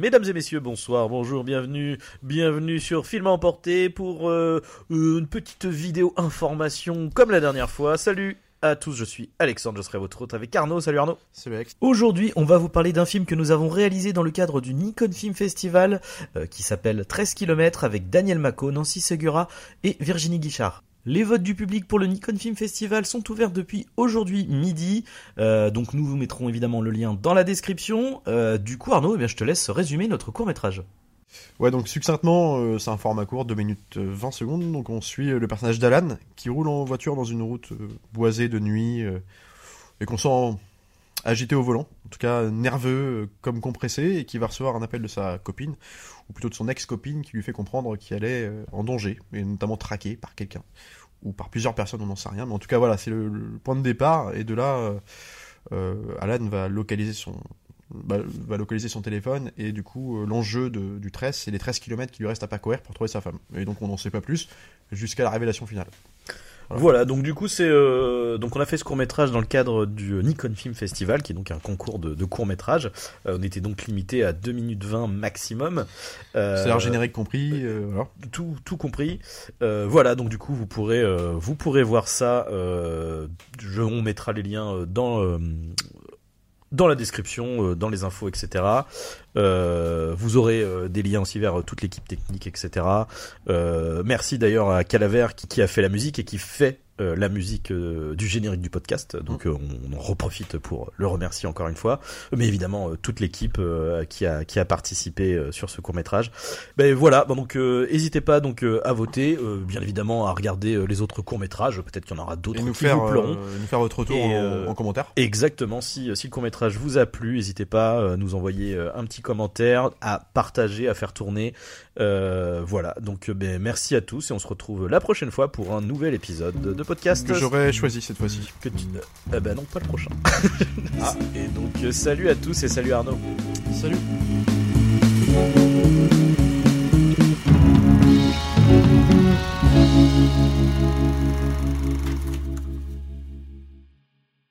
Mesdames et messieurs, bonsoir, bonjour, bienvenue, bienvenue sur Film à emporter pour euh, une petite vidéo information comme la dernière fois. Salut à tous, je suis Alexandre, je serai votre hôte avec Arnaud. Salut Arnaud. Salut Alex. Aujourd'hui, on va vous parler d'un film que nous avons réalisé dans le cadre du Nikon Film Festival euh, qui s'appelle 13 km avec Daniel Mako, Nancy Segura et Virginie Guichard. Les votes du public pour le Nikon Film Festival sont ouverts depuis aujourd'hui midi, euh, donc nous vous mettrons évidemment le lien dans la description. Euh, du coup Arnaud, eh bien, je te laisse résumer notre court métrage. Ouais, donc succinctement, euh, c'est un format court, 2 minutes euh, 20 secondes. Donc on suit le personnage d'Alan qui roule en voiture dans une route boisée de nuit et qu'on sent agité au volant, en tout cas nerveux euh, comme compressé, et qui va recevoir un appel de sa copine, ou plutôt de son ex-copine, qui lui fait comprendre qu'il allait euh, en danger, et notamment traqué par quelqu'un, ou par plusieurs personnes, on n'en sait rien. Mais en tout cas, voilà, c'est le, point de départ, et de là, euh, euh, Alan va localiser son va, va localiser son téléphone et du coup euh, l'enjeu du 13 c'est les 13 km qui lui restent à parcourir pour trouver sa femme et donc on n'en sait pas plus jusqu'à la révélation finale Voilà. Voilà, donc du coup c'est euh, donc on a fait ce court métrage dans le cadre du Nikon Film Festival, qui est donc un concours de, de court métrage. on était donc limité à 2 minutes 20 maximum. Euh, c'est générique compris euh, voilà. tout, tout compris. Euh, voilà, donc du coup, vous pourrez, euh, vous pourrez voir ça. Euh, je, on mettra les liens euh, dans, euh, dans la description, euh, dans les infos, etc. Euh, vous aurez euh, des liens aussi vers toute l'équipe technique, etc. Merci d'ailleurs à Calaver qui a fait la musique et qui fait euh, la musique euh, du générique du podcast. Donc euh, on, on en reprofite pour le remercier encore une fois. Mais évidemment, toute l'équipe qui, a, qui a participé sur ce court métrage. Ben voilà, bon, donc n'hésitez pas donc à voter, bien évidemment à regarder les autres courts métrages. Peut-être qu'il y en aura d'autres et nous qui faire, vous plairont. nous faire votre retour Et, en, en commentaire Exactement, si, si le court métrage vous a plu, n'hésitez pas à nous envoyer un petit commentaire, à partager, à faire tourner. Voilà, donc ben, merci à tous et on se retrouve la prochaine fois pour un nouvel épisode de podcast. que j'aurais choisi cette fois-ci Que tu... Eh ben non, pas le prochain. Et donc euh, salut à tous et salut Arnaud. salut